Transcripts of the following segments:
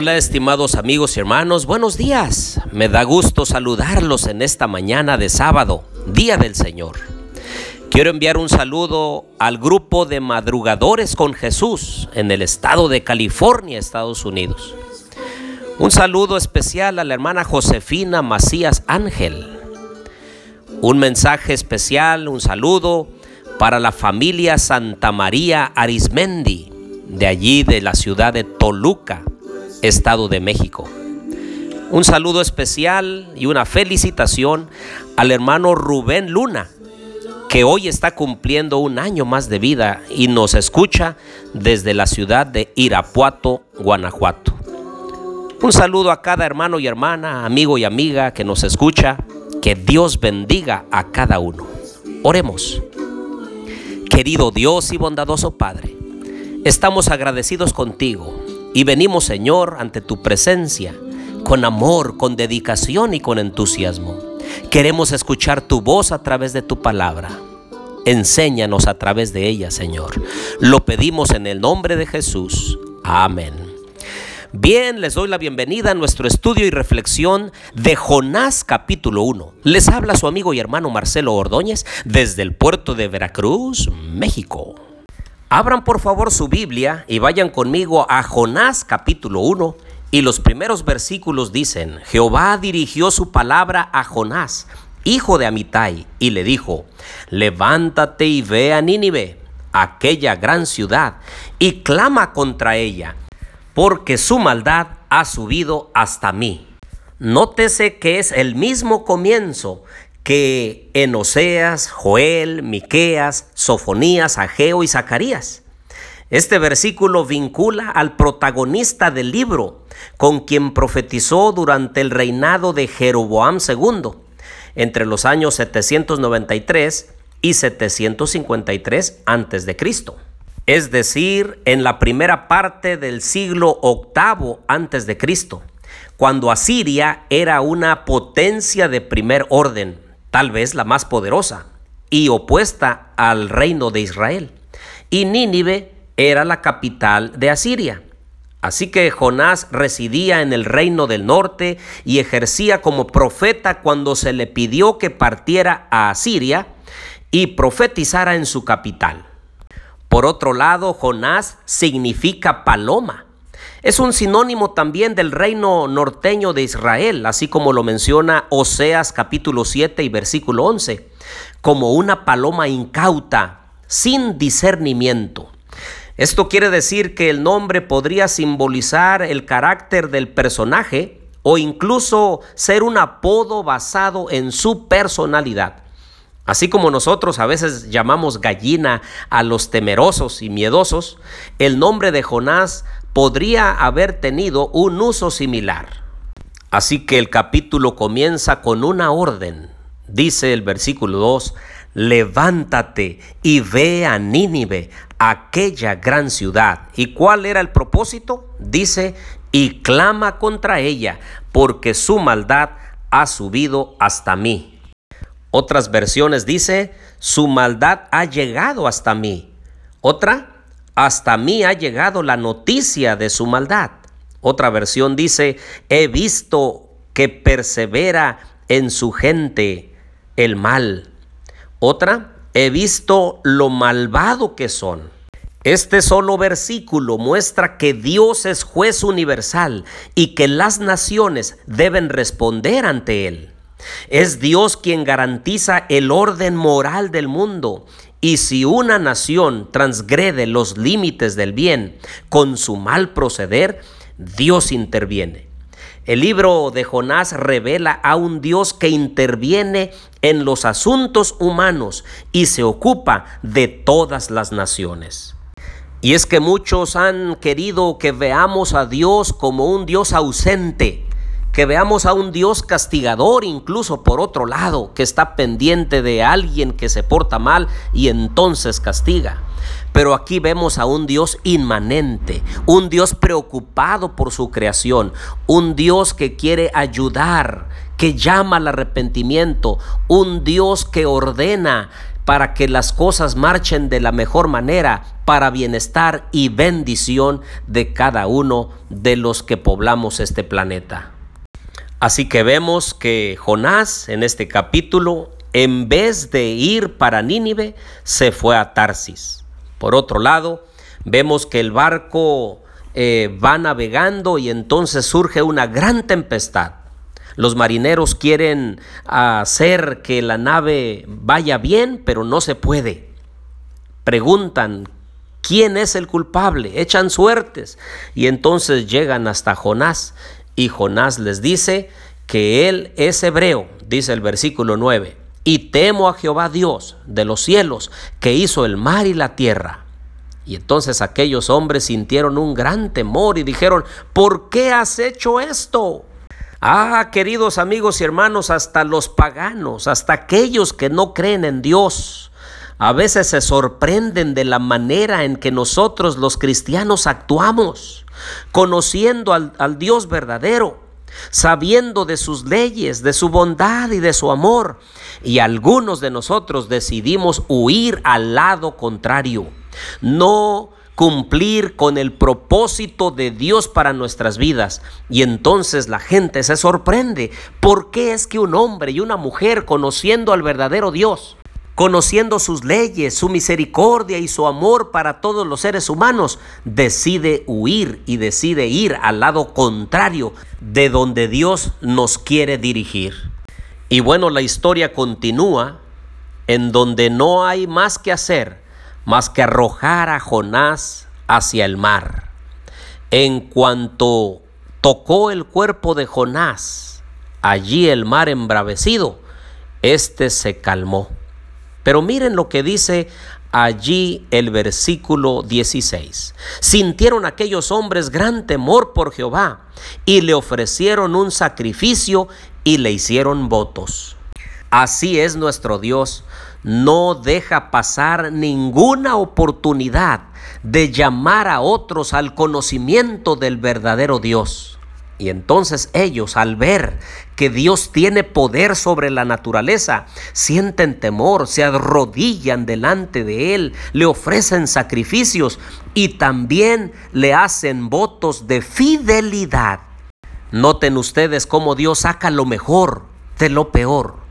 Hola, estimados amigos y hermanos, buenos días. Me da gusto saludarlos en esta mañana de sábado, Día del Señor. Quiero enviar un saludo al grupo de madrugadores con Jesús en el estado de California, Estados Unidos. Un saludo especial a la hermana Josefina Macías Ángel. Un mensaje especial, un saludo para la familia Santa María Arismendi, de allí de la ciudad de Toluca, Estado de México. Un saludo especial y una felicitación al hermano Rubén Luna, que hoy está cumpliendo un año más de vida y nos escucha desde la ciudad de Irapuato, Guanajuato. Un saludo a cada hermano y hermana, amigo y amiga que nos escucha. Que Dios bendiga a cada uno. Oremos. Querido Dios y bondadoso Padre, estamos agradecidos contigo y venimos, Señor, ante tu presencia con amor, con dedicación y con entusiasmo. Queremos escuchar tu voz a través de tu palabra. Enséñanos a través de ella, Señor. Lo pedimos en el nombre de Jesús. Amén. Bien, les doy la bienvenida a nuestro estudio y reflexión de Jonás capítulo 1. Les habla su amigo y hermano Marcelo Ordóñez desde el puerto de Veracruz, México. Abran por favor su Biblia y vayan conmigo a Jonás capítulo 1 y los primeros versículos dicen, Jehová dirigió su palabra a Jonás, hijo de Amitai, y le dijo, levántate y ve a Nínive, aquella gran ciudad, y clama contra ella, porque su maldad ha subido hasta mí. Nótese que es el mismo comienzo que en Oseas, Joel, Miqueas, Sofonías, Ageo y Zacarías. Este versículo vincula al protagonista del libro, con quien profetizó durante el reinado de Jeroboam II, entre los años 793 y 753 a.C. Es decir, en la primera parte del siglo VIII a.C., cuando Asiria era una potencia de primer orden tal vez la más poderosa y opuesta al reino de Israel. Y Nínive era la capital de Asiria. Así que Jonás residía en el reino del norte y ejercía como profeta cuando se le pidió que partiera a Asiria y profetizara en su capital. Por otro lado, Jonás significa paloma es un sinónimo también del reino norteño de Israel, así como lo menciona Oseas capítulo 7 y versículo 11, como una paloma incauta, sin discernimiento. Esto quiere decir que el nombre podría simbolizar el carácter del personaje o incluso ser un apodo basado en su personalidad. Así como nosotros a veces llamamos gallina a los temerosos y miedosos, el nombre de Jonás podría haber tenido un uso similar. Así que el capítulo comienza con una orden. Dice el versículo 2, levántate y ve a Nínive, aquella gran ciudad. ¿Y cuál era el propósito? Dice, y clama contra ella, porque su maldad ha subido hasta mí. Otras versiones dice, su maldad ha llegado hasta mí. Otra, hasta mí ha llegado la noticia de su maldad. Otra versión dice, he visto que persevera en su gente el mal. Otra, he visto lo malvado que son. Este solo versículo muestra que Dios es juez universal y que las naciones deben responder ante Él. Es Dios quien garantiza el orden moral del mundo y si una nación transgrede los límites del bien con su mal proceder, Dios interviene. El libro de Jonás revela a un Dios que interviene en los asuntos humanos y se ocupa de todas las naciones. Y es que muchos han querido que veamos a Dios como un Dios ausente, que veamos a un Dios castigador incluso por otro lado, que está pendiente de alguien que se porta mal y entonces castiga. Pero aquí vemos a un Dios inmanente, un Dios preocupado por su creación, un Dios que quiere ayudar, que llama al arrepentimiento, un Dios que ordena para que las cosas marchen de la mejor manera para bienestar y bendición de cada uno de los que poblamos este planeta. Así que vemos que Jonás en este capítulo, en vez de ir para Nínive, se fue a Tarsis. Por otro lado, vemos que el barco eh, va navegando y entonces surge una gran tempestad. Los marineros quieren hacer que la nave vaya bien, pero no se puede. Preguntan, ¿quién es el culpable? Echan suertes y entonces llegan hasta Jonás y Jonás les dice que él es hebreo, dice el versículo 9, y temo a Jehová Dios de los cielos que hizo el mar y la tierra. Y entonces aquellos hombres sintieron un gran temor y dijeron, ¿por qué has hecho esto? Ah, queridos amigos y hermanos, hasta los paganos, hasta aquellos que no creen en Dios, a veces se sorprenden de la manera en que nosotros los cristianos actuamos, conociendo al, al Dios verdadero, sabiendo de sus leyes, de su bondad y de su amor. Y algunos de nosotros decidimos huir al lado contrario. No cumplir con el propósito de Dios para nuestras vidas. Y entonces la gente se sorprende. ¿Por qué es que un hombre y una mujer conociendo al verdadero Dios, conociendo sus leyes, su misericordia y su amor para todos los seres humanos, decide huir y decide ir al lado contrario de donde Dios nos quiere dirigir? Y bueno, la historia continúa en donde no hay más que hacer más que arrojar a Jonás hacia el mar. En cuanto tocó el cuerpo de Jonás, allí el mar embravecido, éste se calmó. Pero miren lo que dice allí el versículo 16. Sintieron aquellos hombres gran temor por Jehová y le ofrecieron un sacrificio y le hicieron votos. Así es nuestro Dios no deja pasar ninguna oportunidad de llamar a otros al conocimiento del verdadero Dios. Y entonces ellos, al ver que Dios tiene poder sobre la naturaleza, sienten temor, se arrodillan delante de Él, le ofrecen sacrificios y también le hacen votos de fidelidad. Noten ustedes cómo Dios saca lo mejor de lo peor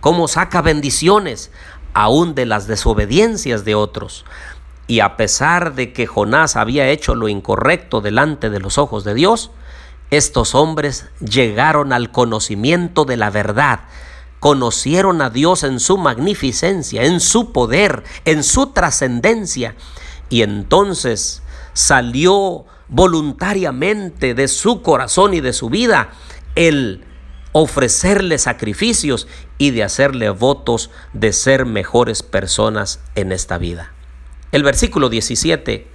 cómo saca bendiciones aún de las desobediencias de otros. Y a pesar de que Jonás había hecho lo incorrecto delante de los ojos de Dios, estos hombres llegaron al conocimiento de la verdad, conocieron a Dios en su magnificencia, en su poder, en su trascendencia, y entonces salió voluntariamente de su corazón y de su vida el ofrecerle sacrificios y de hacerle votos de ser mejores personas en esta vida. El versículo 17,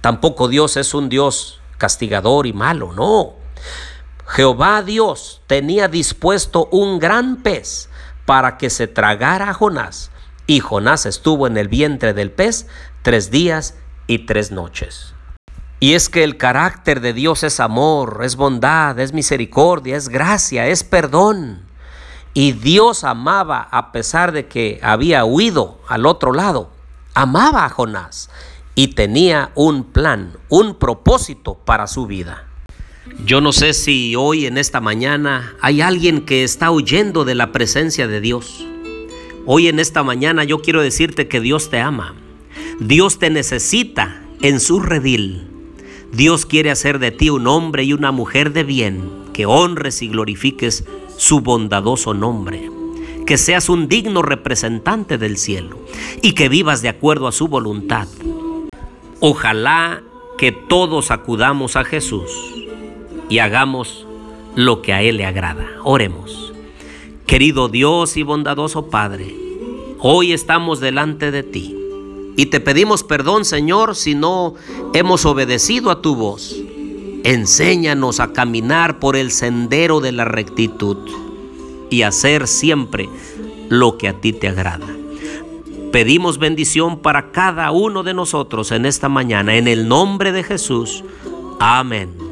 tampoco Dios es un Dios castigador y malo, no. Jehová Dios tenía dispuesto un gran pez para que se tragara a Jonás, y Jonás estuvo en el vientre del pez tres días y tres noches. Y es que el carácter de Dios es amor, es bondad, es misericordia, es gracia, es perdón. Y Dios amaba a pesar de que había huido al otro lado. Amaba a Jonás y tenía un plan, un propósito para su vida. Yo no sé si hoy en esta mañana hay alguien que está huyendo de la presencia de Dios. Hoy en esta mañana yo quiero decirte que Dios te ama. Dios te necesita en su redil. Dios quiere hacer de ti un hombre y una mujer de bien, que honres y glorifiques su bondadoso nombre, que seas un digno representante del cielo y que vivas de acuerdo a su voluntad. Ojalá que todos acudamos a Jesús y hagamos lo que a Él le agrada. Oremos. Querido Dios y bondadoso Padre, hoy estamos delante de ti y te pedimos perdón, Señor, si no hemos obedecido a tu voz. Enséñanos a caminar por el sendero de la rectitud y hacer siempre lo que a ti te agrada. Pedimos bendición para cada uno de nosotros en esta mañana, en el nombre de Jesús. Amén.